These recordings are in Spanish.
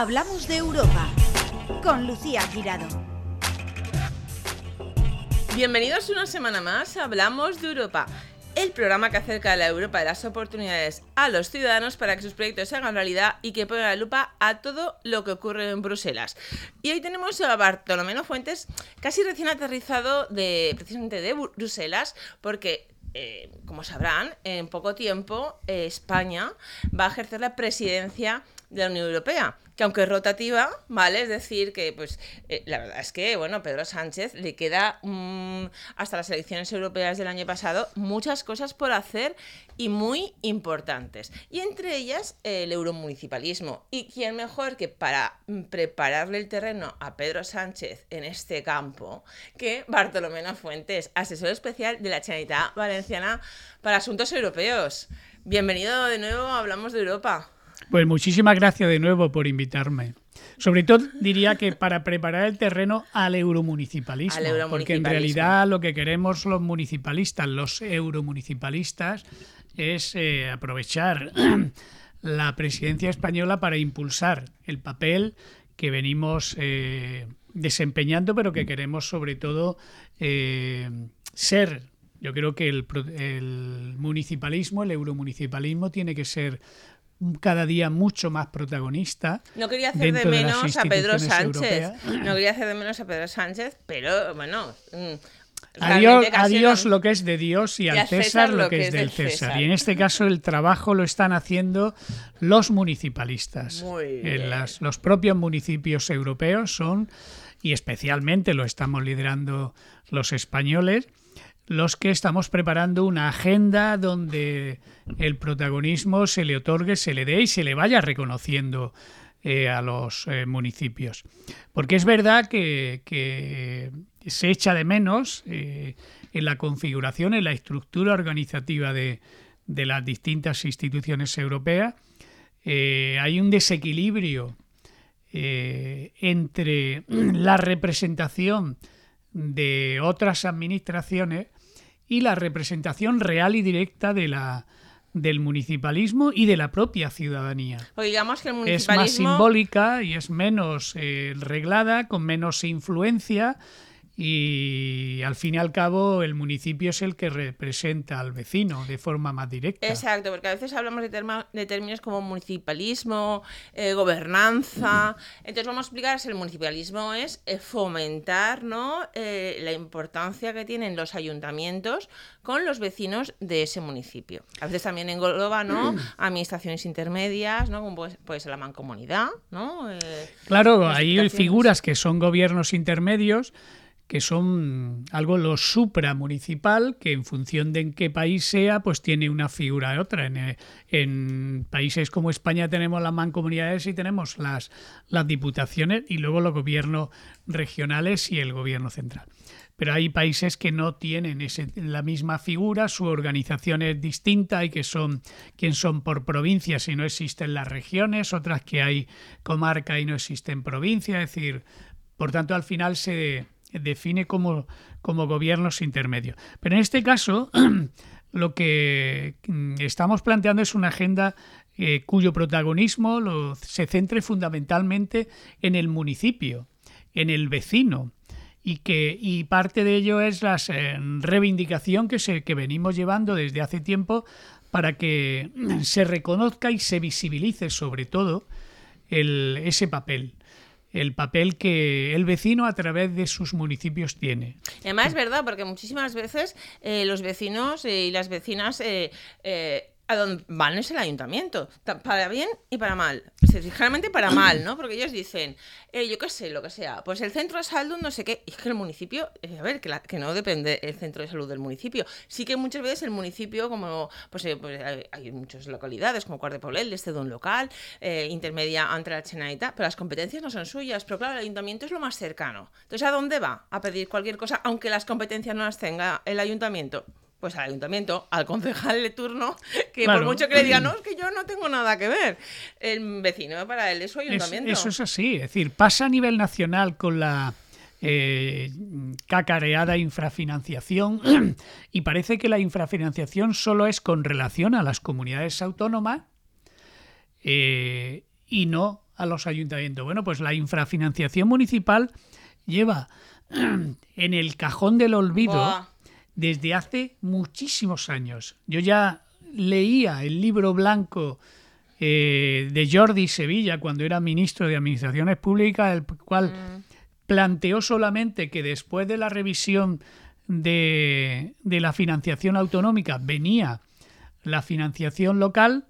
Hablamos de Europa con Lucía Girado. Bienvenidos una semana más a Hablamos de Europa, el programa que acerca a la Europa de las oportunidades a los ciudadanos para que sus proyectos se hagan realidad y que ponga la lupa a todo lo que ocurre en Bruselas. Y hoy tenemos a Bartolomé Fuentes, casi recién aterrizado de precisamente de Bruselas, porque eh, como sabrán, en poco tiempo eh, España va a ejercer la presidencia de la Unión Europea, que aunque es rotativa, ¿vale? Es decir, que pues eh, la verdad es que, bueno, Pedro Sánchez le queda mm, hasta las elecciones europeas del año pasado muchas cosas por hacer y muy importantes. Y entre ellas el euromunicipalismo. ¿Y quién mejor que para mm, prepararle el terreno a Pedro Sánchez en este campo que Bartolomé Fuentes, asesor especial de la Chanita Valenciana para Asuntos Europeos? Bienvenido de nuevo, hablamos de Europa. Pues muchísimas gracias de nuevo por invitarme. Sobre todo diría que para preparar el terreno al euromunicipalismo, porque en realidad lo que queremos los municipalistas, los euromunicipalistas, es eh, aprovechar la presidencia española para impulsar el papel que venimos eh, desempeñando, pero que queremos sobre todo eh, ser. Yo creo que el, el municipalismo, el euromunicipalismo, tiene que ser cada día mucho más protagonista. No quería hacer de menos a Pedro Sánchez. No quería hacer de menos a Pedro Sánchez, pero bueno. Mm, adiós, lo que es de Dios y, al César, lo que, es del César. Y en este caso el trabajo lo están haciendo los municipalistas. En las, los propios municipios europeos son, y especialmente lo estamos liderando los españoles, los que estamos preparando una agenda donde el protagonismo se le otorgue, se le dé y se le vaya reconociendo eh, a los eh, municipios. Porque es verdad que, se echa de menos eh, en la configuración, en la estructura organizativa de, de las distintas instituciones europeas. hay un desequilibrio entre la representación de otras administraciones y la representación real y directa de la, del municipalismo y de la propia ciudadanía. digamos que el municipalismo... Es más simbólica y es menos eh, reglada, con menos influencia y al fin y al cabo el municipio es el que representa al vecino de forma más directa. Exacto, porque a veces hablamos de, términos como municipalismo, eh, gobernanza. Entonces vamos a explicar si el municipalismo es eh, fomentar ¿no? Eh, la importancia que tienen los ayuntamientos con los vecinos de ese municipio. A veces también engloba ¿no? administraciones intermedias, ¿no? como puede, ser la mancomunidad. ¿no? claro, hay figuras que son gobiernos intermedios que son algo lo supramunicipal, que en función de en qué país sea, pues tiene una figura de otra. En, en, países como España tenemos las mancomunidades y tenemos las, las diputaciones y luego los gobiernos regionales y el gobierno central. Pero hay países que no tienen ese, la misma figura, su organización es distinta y que son quien son por provincias y no existen las regiones, otras que hay comarca y no existen provincias, es decir, por tanto al final se define como, como gobiernos intermedios. Pero en este caso, lo que mm, estamos planteando es una agenda eh, cuyo protagonismo se centre fundamentalmente en el municipio, en el vecino, y que y parte de ello es la eh, reivindicación que, se, que venimos llevando desde hace tiempo para que se reconozca y se visibilice sobre todo ese papel el papel que el vecino a través de sus municipios tiene. Además es verdad, porque muchísimas veces eh, los vecinos y las vecinas eh, eh, a donde van es el ayuntamiento, para bien y para mal. Generalmente para mal, ¿no? Porque ellos dicen, eh, yo qué sé, lo que sea, pues el centro de salud no sé qué, y es que el municipio, eh, a ver, que, que, no depende el centro de salud del municipio. Sí que muchas veces el municipio, como, pues, eh, pues hay, muchas localidades, como Cuart de este de un local, intermedia entre la Chenaita, pero las competencias no son suyas, pero claro, el ayuntamiento es lo más cercano. Entonces, ¿a dónde va a pedir cualquier cosa, aunque las competencias no las tenga el ayuntamiento? Pues al ayuntamiento, al concejal de turno, que por mucho que le diga, no, es que yo no tengo nada que ver. El vecino para él es su ayuntamiento. eso es así, es decir, pasa a nivel nacional con la eh, cacareada infrafinanciación y parece que la infrafinanciación solo es con relación a las comunidades autónomas eh, y no a los ayuntamientos? Bueno, pues la infrafinanciación municipal lleva en el cajón del olvido desde hace muchísimos años. Yo ya leía el libro blanco eh, de Jordi Sevilla cuando era ministro de Administraciones Públicas, el cual mm. planteó solamente que después de la revisión de, la financiación autonómica venía la financiación local,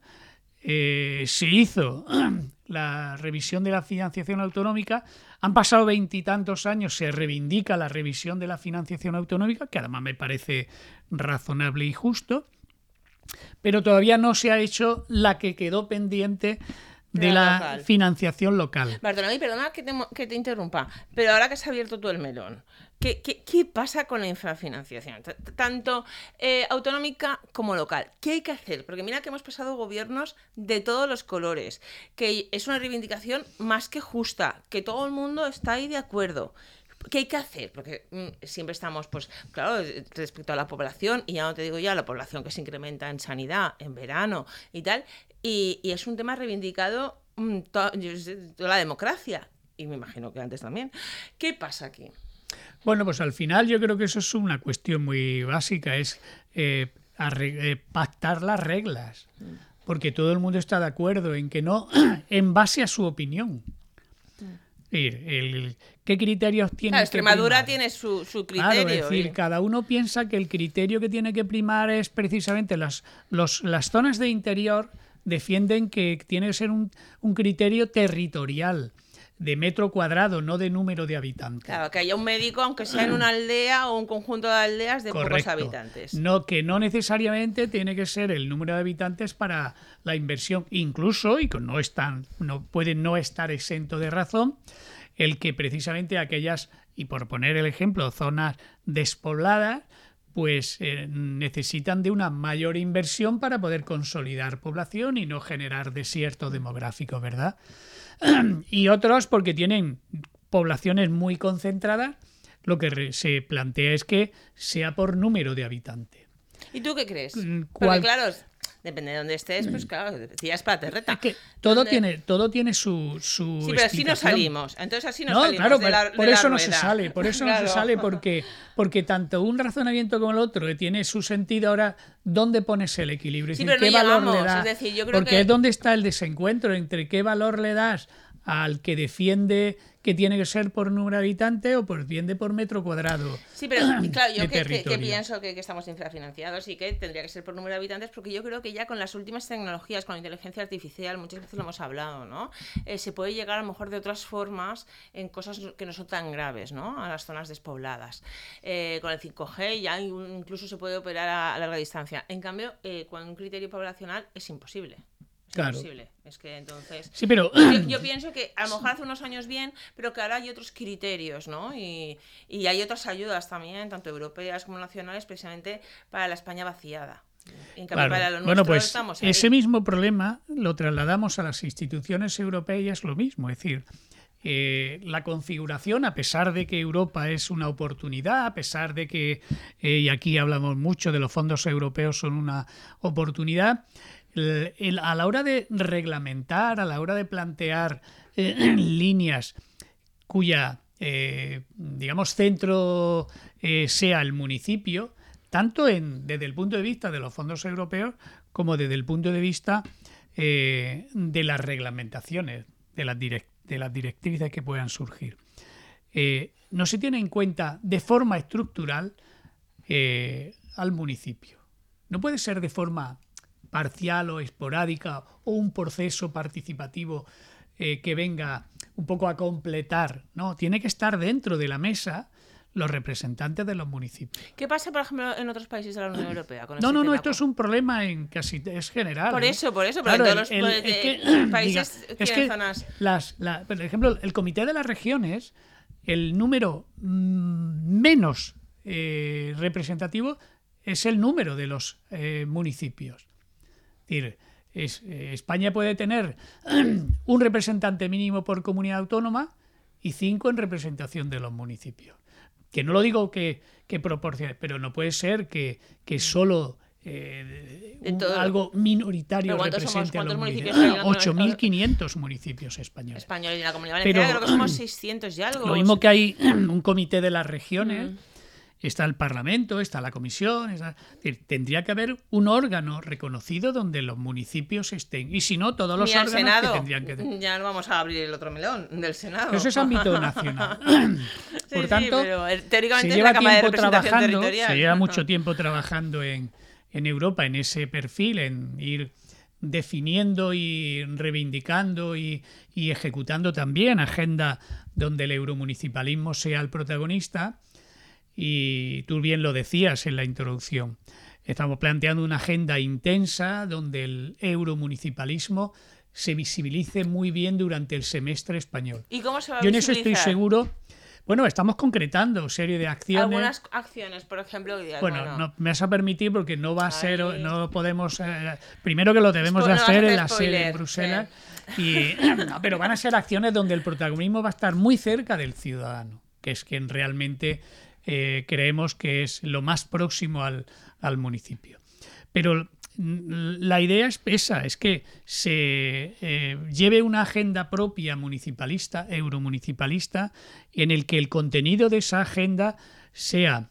eh, se hizo la revisión de la financiación autonómica, han pasado veintitantos años, se reivindica la revisión de la financiación autonómica, que además me parece razonable y justo, pero todavía no se ha hecho la que quedó pendiente de la, financiación local. Bartolomé, perdona que te, que te, interrumpa, pero ahora que has abierto tú el melón, ¿qué, qué, pasa con la infrafinanciación? Tanto eh, autonómica como local. ¿Qué hay que hacer? Porque mira que hemos pasado gobiernos de todos los colores, que es una reivindicación más que justa, que todo el mundo está ahí de acuerdo. ¿Qué hay que hacer? Porque mm, siempre estamos, pues, claro, respecto a la población, y ya no te digo ya la población que se incrementa en sanidad, en verano y tal, y, es un tema reivindicado mm, toda, la democracia, y me imagino que antes también. ¿Qué pasa aquí? Bueno, pues al final yo creo que eso es una cuestión muy básica, es eh, eh, pactar las reglas, mm. porque todo el mundo está de acuerdo en que no, en base a su opinión. El, ¿Qué criterios tiene? Extremadura tiene su, criterio. es decir, cada uno piensa que el criterio que tiene que primar es precisamente las, las zonas de interior defienden que tiene que ser un, un criterio territorial de metro cuadrado, no de número de habitantes. Claro, que haya un médico, aunque sea en una aldea o un conjunto de aldeas de pocos habitantes. No, que no necesariamente tiene que ser el número de habitantes para la inversión, incluso, y que no están, no puede no estar exento de razón, el que precisamente aquellas, y por poner el ejemplo, zonas despobladas, pues eh, necesitan de una mayor inversión para poder consolidar población y no generar desierto demográfico, ¿verdad? y otros porque tienen poblaciones muy concentradas, lo que se plantea es que sea por número de habitantes. ¿Y tú qué crees? Mm, porque claro, depende de dónde estés, pues claro, decías para terreta. que todo tiene, todo tiene su, su Sí, pero así no salimos. Entonces así no, salimos claro, de la, por eso no se sale, por eso no se sale, porque, porque tanto un razonamiento como el otro tiene su sentido ahora, ¿dónde pones el equilibrio? Sí, pero ¿qué valor le das? Es decir, yo creo porque es donde está el desencuentro entre qué valor le das al que defiende que tiene que ser por número de habitantes o por defiende por metro cuadrado. Sí, pero claro, yo que, pienso que, estamos infrafinanciados y que tendría que ser por número de habitantes, porque yo creo que ya con las últimas tecnologías, con la inteligencia artificial, muchas veces lo hemos hablado, ¿no? Eh, se puede llegar a lo mejor de otras formas en cosas que no son tan graves, ¿no? A las zonas despobladas. Eh, con el 5G ya incluso se puede operar a, larga distancia. En cambio, eh, con un criterio poblacional es imposible. Claro. Es que entonces. Sí, pero. Yo, pienso que a lo mejor hace unos años bien, pero que ahora hay otros criterios, ¿no? Y, hay otras ayudas también, tanto europeas como nacionales, precisamente para la España vaciada. bueno, pues ese mismo problema lo trasladamos a las instituciones europeas, lo mismo, es decir, eh, la configuración, a pesar de que Europa es una oportunidad, a pesar de que, eh, y aquí hablamos mucho de los fondos europeos son una oportunidad, a la hora de reglamentar, a la hora de plantear eh, líneas cuya, eh, digamos, centro eh, sea el municipio, tanto en, desde el punto de vista de los fondos europeos como desde el punto de vista de las reglamentaciones, de las, de las directrices que puedan surgir. no se tiene en cuenta de forma estructural al municipio. No puede ser de forma parcial o esporádica o un proceso participativo eh, que venga un poco a completar, no, tiene que estar dentro de la mesa los representantes de los municipios. ¿Qué pasa, por ejemplo, en otros países de la Unión Europea? no, no, no, esto es un problema en casi es general. Por eso, por eso, pero en todos los países es que las, por ejemplo, el Comité de las Regiones, el número mm, menos eh, representativo es el número de los eh, municipios decir, eh, España puede tener un representante mínimo por comunidad autónoma y cinco en representación de los municipios. Que no lo digo que, que proporcione, pero no puede ser que, que solo eh, un- algo minoritario ¿Pero cuántos represente somos? a los ¿Cuántos municipios. municipios hay? 8.500 municipios españoles. Español y la comunidad valenciana creo que somos 600 y algo. Lo mismo que hay un comité de las regiones, Mm. Está el Parlamento, está la Comisión, está- es decir, tendría que haber un órgano reconocido donde los municipios estén. Y si no, todos los Ni órganos Senado. que tendrían que... Ya no vamos a abrir el otro melón del Senado. Eso es ámbito nacional. Sí, Por sí, tanto, pero, eh, se teóricamente es lleva la Cámara de tiempo trabajando, se lleva mucho tiempo trabajando en, en Europa en ese perfil, en ir definiendo y reivindicando y, y ejecutando también agenda donde el euromunicipalismo sea el protagonista. Y tú bien lo decías en la introducción. Estamos planteando una agenda intensa donde el euromunicipalismo se visibilice muy bien durante el semestre español. ¿Y cómo se va a Yo en eso estoy seguro. Bueno, estamos concretando serie de acciones. Algunas acciones, por ejemplo. digas, Bueno, no, me vas a permitir porque no va a ser, no podemos. eh, primero que lo debemos de hacer en la sede spoiler, en Bruselas. Y, no, pero van a ser acciones donde el protagonismo va a estar muy cerca del ciudadano, que es quien realmente eh, creemos que es lo más próximo al, al municipio. Pero la idea es esa, es que se eh, lleve una agenda propia municipalista, euromunicipalista, en el que el contenido de esa agenda sea,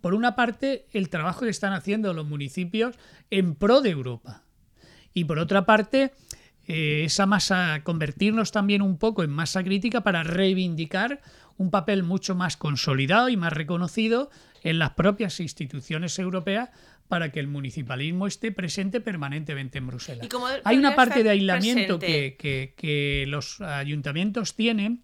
por una parte, el trabajo que están haciendo los municipios en pro de Europa. Y por otra parte, eh, esa masa, convertirnos también un poco en masa crítica para reivindicar un papel mucho más consolidado y más reconocido en las propias instituciones europeas para que el municipalismo esté presente permanentemente en Bruselas. ¿Y cómo Hay una parte de aislamiento que, que- que los ayuntamientos tienen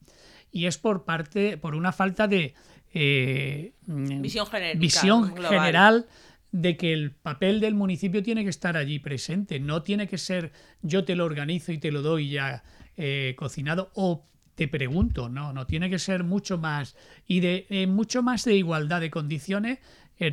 y es por parte, por una falta de eh, mm, Visión genérica, visión global. general de que el papel del municipio tiene que estar allí presente. No tiene que ser yo te lo organizo y te lo doy ya eh, cocinado o te pregunto, no, no tiene que ser mucho más y de eh, mucho más de igualdad de condiciones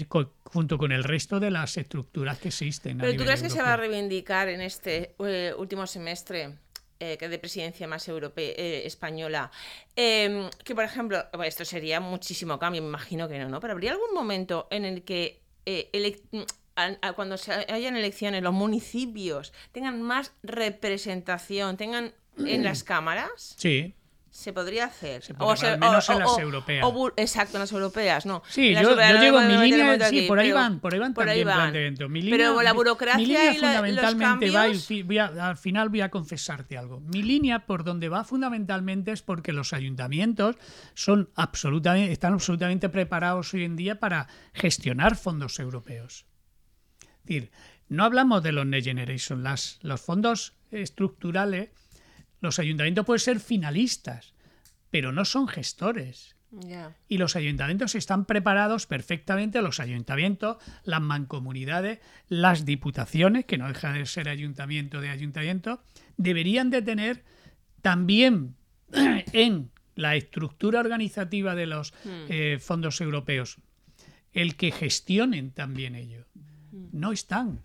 co- junto con el resto de las estructuras que existen. ¿Pero tú crees que se va a reivindicar en este eh, último semestre eh, que de presidencia más europea, española? eh, que, por ejemplo, bueno, esto sería muchísimo cambio, me imagino que no, ¿no? Pero habría algún momento en el que elec- a- a- cuando se hayan elecciones los municipios tengan más representación, tengan en las cámaras, Sí, se podría hacer. Se podría, al menos en las europeas. o exacto, en las europeas, no. Sí, yo, europeas yo no me mi línea, sí, aquí, por ahí pero van, por ahí van por ahí también van. planteamientos. Mi línea, Pero la burocracia mi línea y la- los fundamentalmente va, voy a- al final voy a confesarte algo. Mi línea por donde va fundamentalmente es porque los ayuntamientos son absolutamente, están absolutamente preparados hoy en día para gestionar fondos europeos. Es decir, no hablamos de los Next Generation, las, los fondos estructurales, los ayuntamientos pueden ser finalistas, pero no son gestores. Y los ayuntamientos están preparados perfectamente, los ayuntamientos, las mancomunidades, las diputaciones, que no deja de ser ayuntamiento de ayuntamiento, deberían de tener también en la estructura organizativa de los eh, fondos europeos el que gestionen también ello. No están,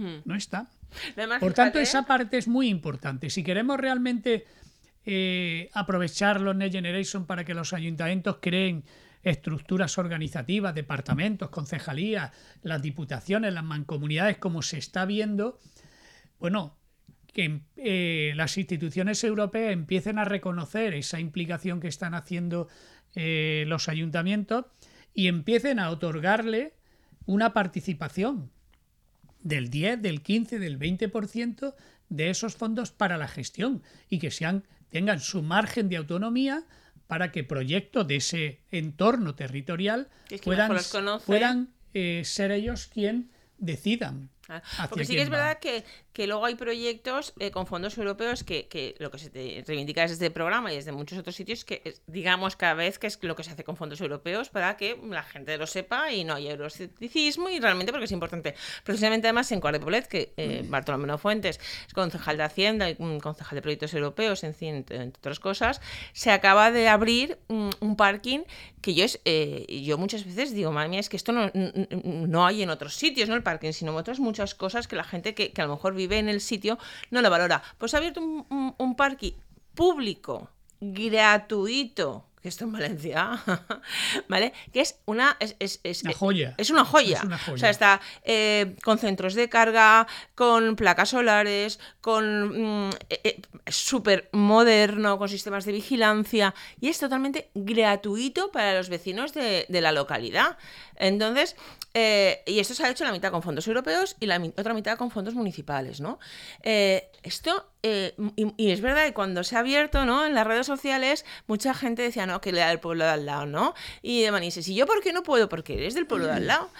Hmm. no están. Además, Por tanto, esa parte es muy importante. Si queremos realmente eh, aprovechar los Next Generation para que los ayuntamientos creen estructuras organizativas, departamentos, concejalías, las diputaciones, las mancomunidades, como se está viendo, bueno, que eh, las instituciones europeas empiecen a reconocer esa implicación que están haciendo eh, los ayuntamientos y empiecen a otorgarle una participación del 10, del 15, del 20% de esos fondos para la gestión y que sean, tengan su margen de autonomía para que proyectos de ese entorno territorial Es que puedan, puedan eh, ser ellos quien decidan. Ah, Porque sí que es va. verdad que, que luego hay proyectos eh, con fondos europeos que, que lo que se te reivindica desde el programa y desde muchos otros sitios que es, digamos cada vez que es lo que se hace con fondos europeos para que la gente lo sepa y no haya euroscepticismo y realmente porque es importante. Precisamente además en Cuart de Poblet, que eh, Bartolomé Fuentes es concejal de Hacienda y un concejal de proyectos europeos, en fin, entre, entre otras cosas, se acaba de abrir un, un parking que yo es eh, yo muchas veces digo, madre mía, es que esto no, no hay en otros sitios, no el parking, sino otras muchas cosas que la gente que, que a lo mejor vive en el sitio no lo valora. Pues ha abierto un, un, parking público, gratuito, que esto en Valencia, ¿vale? Que es una... Es, una joya. Es una joya. O sea, está eh, con centros de carga, con placas solares, con... Mm, eh, eh, súper moderno, con sistemas de vigilancia y es totalmente gratuito para los vecinos de, de la localidad. Entonces, eh, y esto se ha hecho la mitad con fondos europeos y la otra mitad con fondos municipales, ¿no? Esto, eh, y, es verdad que cuando se ha abierto, ¿no? En las redes sociales, mucha gente decía, no, que le da el pueblo de al lado, ¿no? Y de manises, ¿y yo por qué no puedo? Porque eres del pueblo de al lado.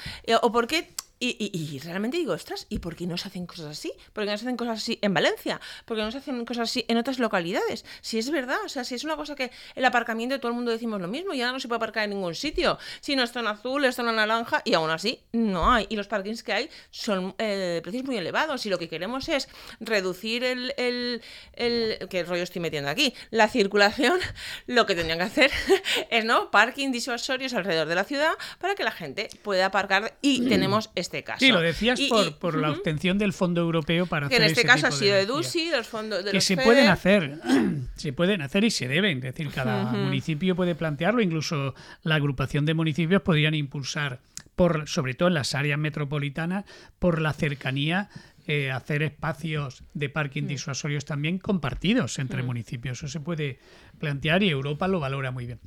o porque y, realmente digo, ostras, ¿y por qué no se hacen cosas así? ¿Por qué no se hacen cosas así en Valencia? ¿Por qué no se hacen cosas así en otras localidades? Si es verdad, o sea, si es una cosa que el aparcamiento todo el mundo decimos lo mismo, ya no se puede aparcar en ningún sitio. Si no está en azul, está en naranja y aún así no hay. Y los parkings que hay son eh, de precios muy elevados. Y lo que queremos es reducir el, el, el. ¿Qué rollo estoy metiendo aquí? La circulación, lo que tendrían que hacer es, ¿no? Parking disuasorios alrededor de la ciudad para que la gente pueda aparcar y tenemos este caso. Sí, lo decías por, la obtención del Fondo Europeo para que hacer en este caso ha sido de DUSI, los fondos de Que se pueden hacer, se pueden hacer y se deben. Es decir, cada municipio puede plantearlo, incluso la agrupación de municipios podrían impulsar, por, sobre todo en las áreas metropolitanas, por la cercanía eh, hacer espacios de parking mm. disuasorios también compartidos entre mm. municipios. Eso se puede plantear y Europa lo valora muy bien.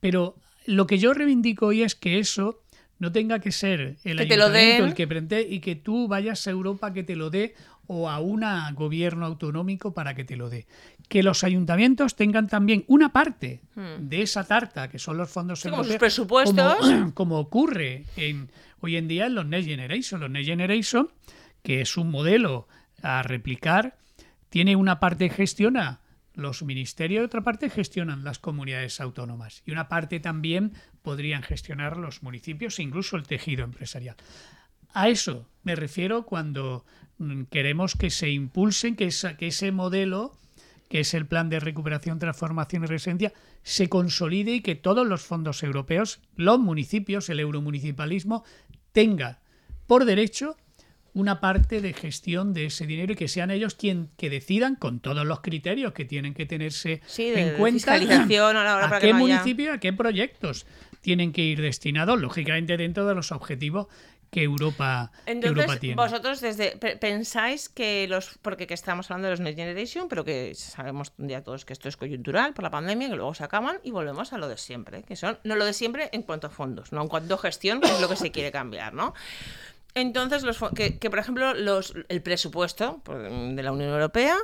Pero lo que yo reivindico hoy es que eso no tenga que ser el ayuntamiento el que prende y que tú vayas a Europa que te lo dé o a un gobierno autonómico para que te lo dé. Que los ayuntamientos tengan también una parte hmm. de esa tarta, que son los fondos europeos, como presupuestos. Como, ocurre en, hoy en día en los Next Generation. Los Next Generation, que es un modelo a replicar, tiene una parte gestiona los ministerios, de otra parte gestionan las comunidades autónomas y una parte también podrían gestionar los municipios e incluso el tejido empresarial. A eso me refiero cuando mm, queremos que se impulsen, que, que ese modelo, que es el plan de recuperación, transformación y residencia, se consolide y que todos los fondos europeos, los municipios, el euromunicipalismo, tenga por derecho una parte de gestión de ese dinero y que sean ellos quien que decidan con todos los criterios que tienen que tenerse en cuenta a, la qué municipio, a qué proyectos tienen que ir destinados, lógicamente dentro de los objetivos que Europa, Entonces, tiene. Vosotros desde pensáis que los porque que estamos hablando de los Next Generation, pero que sabemos ya todos que esto es coyuntural por la pandemia, que luego se acaban y volvemos a lo de siempre, que son no lo de siempre en cuanto a fondos, no en cuanto a gestión, que es lo que se quiere cambiar, ¿no? Entonces, los, que, que, por ejemplo, los, el presupuesto de la Unión Europea,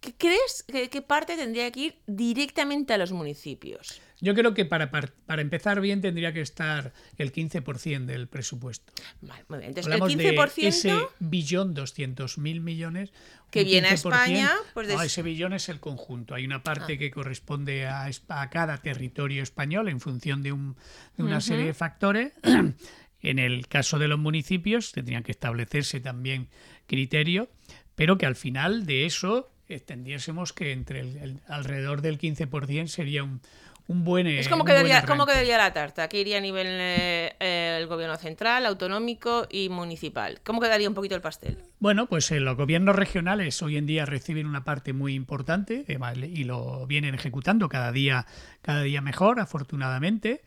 ¿qué crees que, parte tendría que ir directamente a los municipios? Yo creo que para, para, empezar bien tendría que estar el 15% del presupuesto. Vale, muy bien. Entonces, el 15%... De ese billón 200 mil millones... Que viene a España... Pues no, ese billón es el conjunto. Hay una parte ah. que corresponde a, a, cada territorio español en función de, un, de una serie de factores En el caso de los municipios tendrían que establecerse también criterios, pero que al final de eso extendiésemos que entre el, alrededor del 15% sería un, un buen Es como quedaría, ¿cómo quedaría la tarta? ¿Qué iría a nivel eh, el gobierno central, autonómico y municipal? ¿Cómo quedaría un poquito el pastel? Bueno, pues eh, los gobiernos regionales hoy en día reciben una parte muy importante eh, y lo vienen ejecutando cada día, cada día mejor, afortunadamente.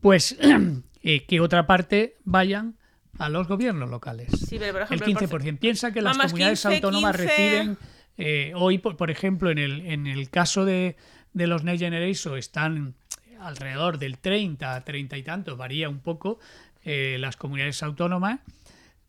Pues eh, que otra parte vayan a los gobiernos locales. Sí, pero por ejemplo, el 15%. Piensa que las comunidades autónomas reciben, eh, hoy, por, ejemplo, en el, en el caso de, de los Next Generation, están alrededor del 30, 30 y tanto, varía un poco, eh, las comunidades autónomas.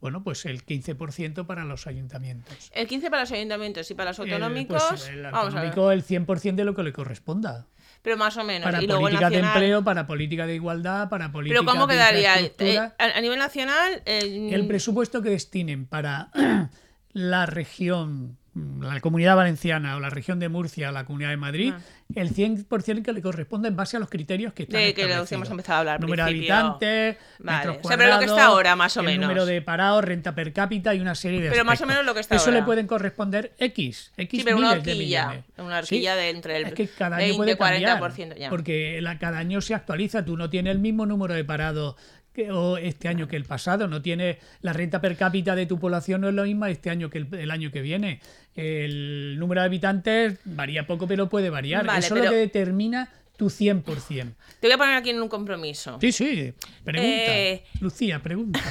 Bueno, pues el 15% para los ayuntamientos. El 15% para los ayuntamientos y para los pues autonómicos. el autonómico, el 100% de lo que le corresponda pero más o menos. Para política de empleo, para política de igualdad, para política Pero ¿cómo quedaría? Eh, a, nivel nacional... El presupuesto que destinen para la región la comunidad valenciana o la región de Murcia o la comunidad de Madrid, ah. el 100% que le corresponde en base a los criterios que están de que hemos empezado a hablar. Número de habitantes, vale. Sobre lo que está ahora, más o menos. número de parados, renta per cápita y una serie de Pero más o menos lo que está Eso le pueden corresponder X, X sí, pero una horquilla, una horquilla de entre el es que cada año 20, puede 40%. Ya. Porque cada año se actualiza, tú no tienes el mismo número de parados que, o este año que el pasado, no tiene la renta per cápita de tu población no es lo misma este año que el, año que viene. El número de habitantes varía poco, pero puede variar. Eso es lo que determina tu 100%. Te voy a poner aquí en un compromiso. Sí, sí, pregunta. Eh. Lucía, pregunta.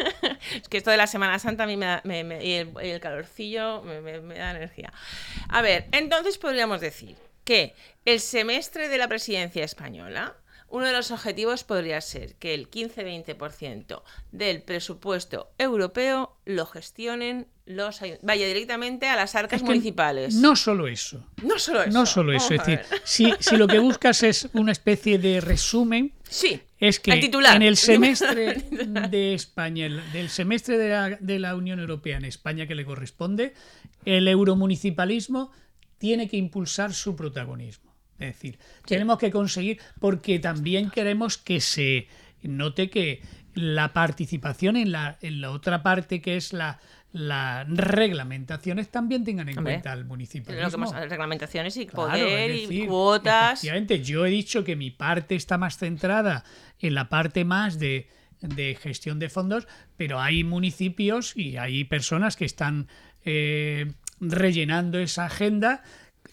es que esto de la Semana Santa a mí me da, me- me- y el, calorcillo me da energía. A ver, entonces podríamos decir que el semestre de la presidencia española, uno de los objetivos podría ser que el 15-20% del presupuesto europeo lo gestionen los vaya directamente a las arcas Es que municipales. No solo eso. No solo eso. No solo eso. Es decir, si, si lo que buscas es una especie de resumen, Sí. es que El titular. en el semestre de España, el- del semestre de la, de la Unión Europea en España que le corresponde, el euromunicipalismo tiene que impulsar su protagonismo. Es decir, tenemos que conseguir, porque también queremos que se note que la participación en la, en la otra parte que es la, las reglamentaciones también tengan en Hombre, cuenta municipalismo. más, reglamentaciones y Claro, poder y cuotas. Efectivamente, yo he dicho que mi parte está más centrada en la parte más de, de gestión de fondos, pero hay municipios y hay personas que están eh, rellenando esa agenda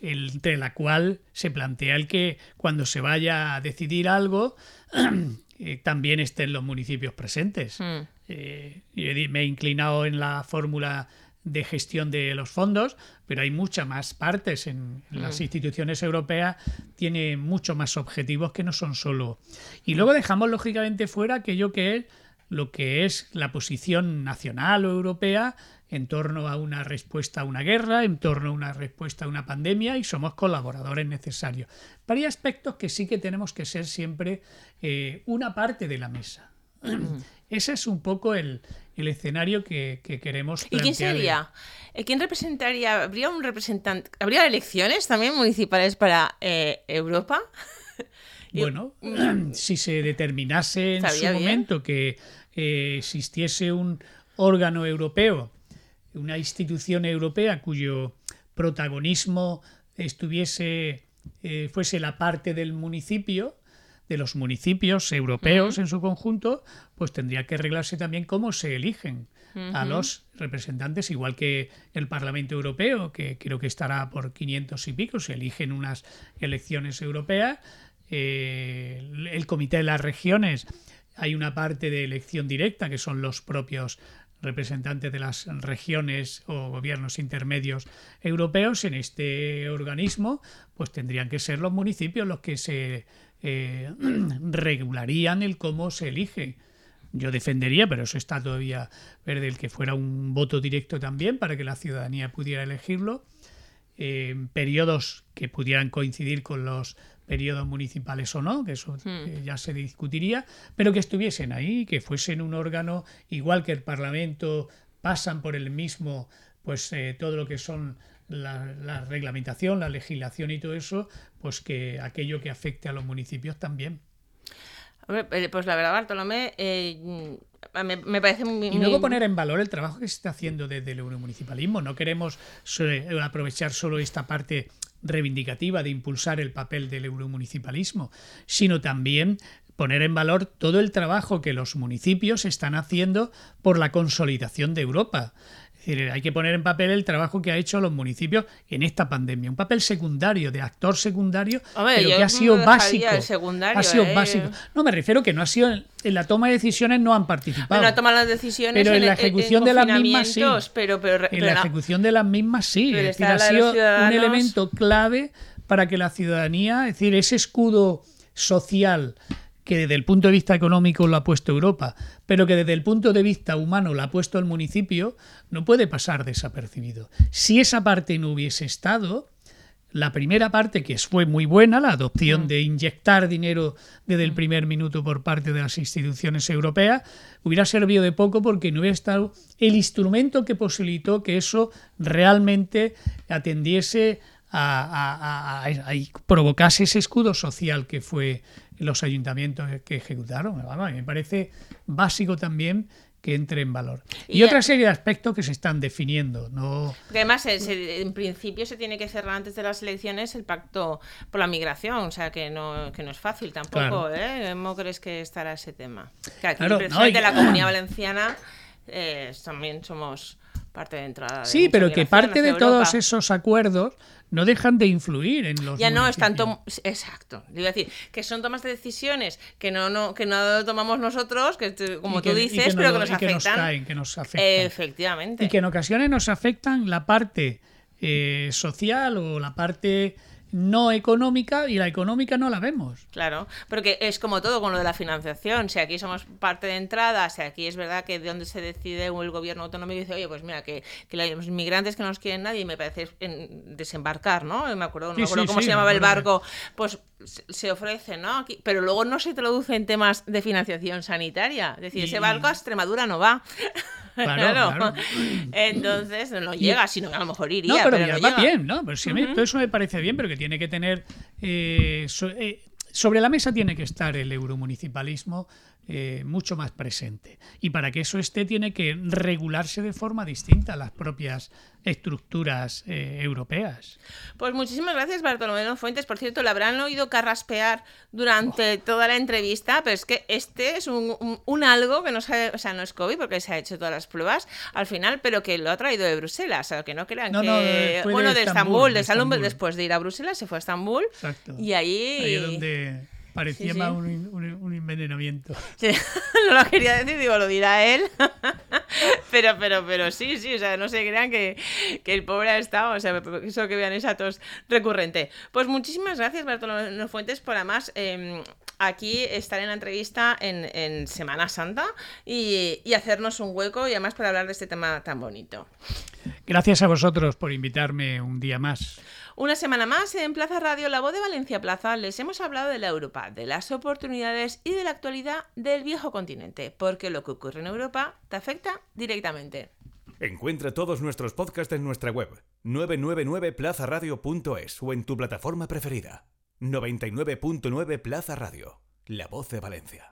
entre la cual se plantea el que cuando se vaya a decidir algo eh, también estén los municipios presentes. Mm. Eh, yo me he inclinado en la fórmula de gestión de los fondos, pero hay muchas más partes en, en las instituciones europeas, tiene mucho más objetivos que no son solo. Y luego dejamos lógicamente fuera aquello que es lo que es la posición nacional o europea en torno a una respuesta a una guerra, en torno a una respuesta a una pandemia y somos colaboradores necesarios. Pero hay aspectos que sí que tenemos que ser siempre eh, una parte de la mesa. Ese es un poco el, el escenario que, que queremos ¿Y quién plantear. sería? Eh, ¿Quién representaría? ¿Habría un representante? ¿Habría elecciones también municipales para eh, Europa? Bueno, si se determinase en su bien. momento que eh, existiese un órgano europeo, una institución europea cuyo protagonismo estuviese eh, fuese la parte del municipio, de los municipios europeos en su conjunto, pues tendría que arreglarse también cómo se eligen a los representantes, igual que el Parlamento Europeo, que creo que estará por 500 y pico, se eligen unas elecciones europeas, eh, el Comité de las Regiones, hay una parte de elección directa, que son los propios representantes de las regiones o gobiernos intermedios europeos en este organismo, pues tendrían que ser los municipios los que se eh, regularían el cómo se elige. Yo defendería, pero eso está todavía verde, el que fuera un voto directo también para que la ciudadanía pudiera elegirlo. eh, periodos que pudieran coincidir con los periodos municipales o no, que eso eh, ya se discutiría, pero que estuviesen ahí, que fuesen un órgano igual que el Parlamento, pasan por el mismo, pues eh, todo lo que son la, la reglamentación, la legislación y todo eso, pues que aquello que afecte a los municipios también. Eh, Pues la verdad, Bartolomé, eh, me, me parece muy... Y luego poner en valor el trabajo que se está haciendo desde el euromunicipalismo. No queremos aprovechar solo esta parte reivindicativa de impulsar el papel del euromunicipalismo, sino también poner en valor todo el trabajo que los municipios están haciendo por la consolidación de Europa. Es decir, hay que poner en papel el trabajo que ha hecho los municipios en esta pandemia. Un papel secundario, de actor secundario, Hombre, pero que ha sido básico. ha sido ¿eh? básico. No, me refiero que no ha sido en, en la toma de decisiones no han participado. Bueno, toman las decisiones Pero en la ejecución de las mismas sí. confinamientos, Pero, pero, En la ejecución de las mismas sí, es decir, ha la sido un elemento clave para que la ciudadanía, es decir, ese escudo social que desde el punto de vista económico lo ha puesto Europa, pero que desde el punto de vista humano lo ha puesto el municipio, no puede pasar desapercibido. Si esa parte no hubiese estado, la primera parte, que fue muy buena, la adopción de inyectar dinero desde el primer minuto por parte de las instituciones europeas, hubiera servido de poco porque no hubiera estado el instrumento que posibilitó que eso realmente atendiese a, a- a- a- a- y provocase ese escudo social que fue los ayuntamientos que ejecutaron. Vamos, a mí me parece básico también que entre en valor. Y, Y- otra serie de aspectos que se están definiendo. No, Porque además, eh, se- en principio se tiene que cerrar antes de las elecciones el pacto por la migración, o sea que no, que no es fácil tampoco, Claro. ¿eh? ¿Cómo crees que estará ese tema? Que aquí Claro, no, la comunidad valenciana eh, también somos parte de entrada. de Sí, pero que parte de todos esos acuerdos no dejan de influir en los Ya no es tanto. Exacto. A decir que son tomas de decisiones que no, no, que no tomamos nosotros, que como que- tú dices, que pero no- que nos y que afectan. caen, que nos afectan. Efectivamente. y que en ocasiones nos afectan la parte eh, social o la parte no económica y la económica no la vemos. Claro, porque es como todo con lo de la financiación. Si aquí somos parte de entrada, si aquí es verdad que de donde se decide el gobierno autonómico dice, oye, pues mira, que, que los inmigrantes que no nos quieren nadie, me parece en- desembarcar, ¿no? Me acuerdo, no Sí, me acuerdo sí, cómo sí, se llamaba el barco, pues se- ofrece, ¿no? Aquí, pero luego no se traduce en temas de financiación sanitaria. Es decir, Y- ese barco a Extremadura no va. Claro, claro. Entonces no llega, sino que a lo mejor iría. No, pero, pero ya no va llega. bien, ¿no? Pero sí, a mí todo eso me parece bien, pero que tiene que tener. eh, eh, sobre la mesa tiene que estar el euromunicipalismo eh, mucho más presente. Y para que eso esté, tiene que regularse de forma distinta a las propias estructuras eh, europeas. Pues muchísimas gracias, Bartolomé Fuentes. Por cierto, le habrán oído carraspear durante toda la entrevista, pero es que este es un, un- un algo que no sabe, o sea, no es COVID porque se ha hecho todas las pruebas al final, pero que lo ha traído de Bruselas, o sea, que no crean No, que... no, de bueno, de Estambul, Estambul, de Estambul, Estambul. después de ir a Bruselas se fue a Estambul Exacto. y ahí... Ahí es donde parecía Sí, sí. más un, un- un envenenamiento. Sí, no lo quería decir, digo, lo dirá él. pero, pero, pero sí, sí, o sea, no se crean que, que el pobre ha estado, o sea, eso que vean esa tos recurrente. Pues muchísimas gracias, Bartolomé Fuentes, por además eh, aquí estar en la entrevista en, en Semana Santa y, y hacernos un hueco y además para hablar de este tema tan bonito. Gracias a vosotros por invitarme un día más. Una semana más en Plaza Radio, la voz de Valencia Plaza, les hemos hablado de la Europa, de las oportunidades y de la actualidad del viejo continente, porque lo que ocurre en Europa te afecta directamente. Encuentra todos nuestros podcasts en nuestra web 999plazaradio.es o en tu plataforma preferida. 99.9 Plaza Radio, la voz de Valencia.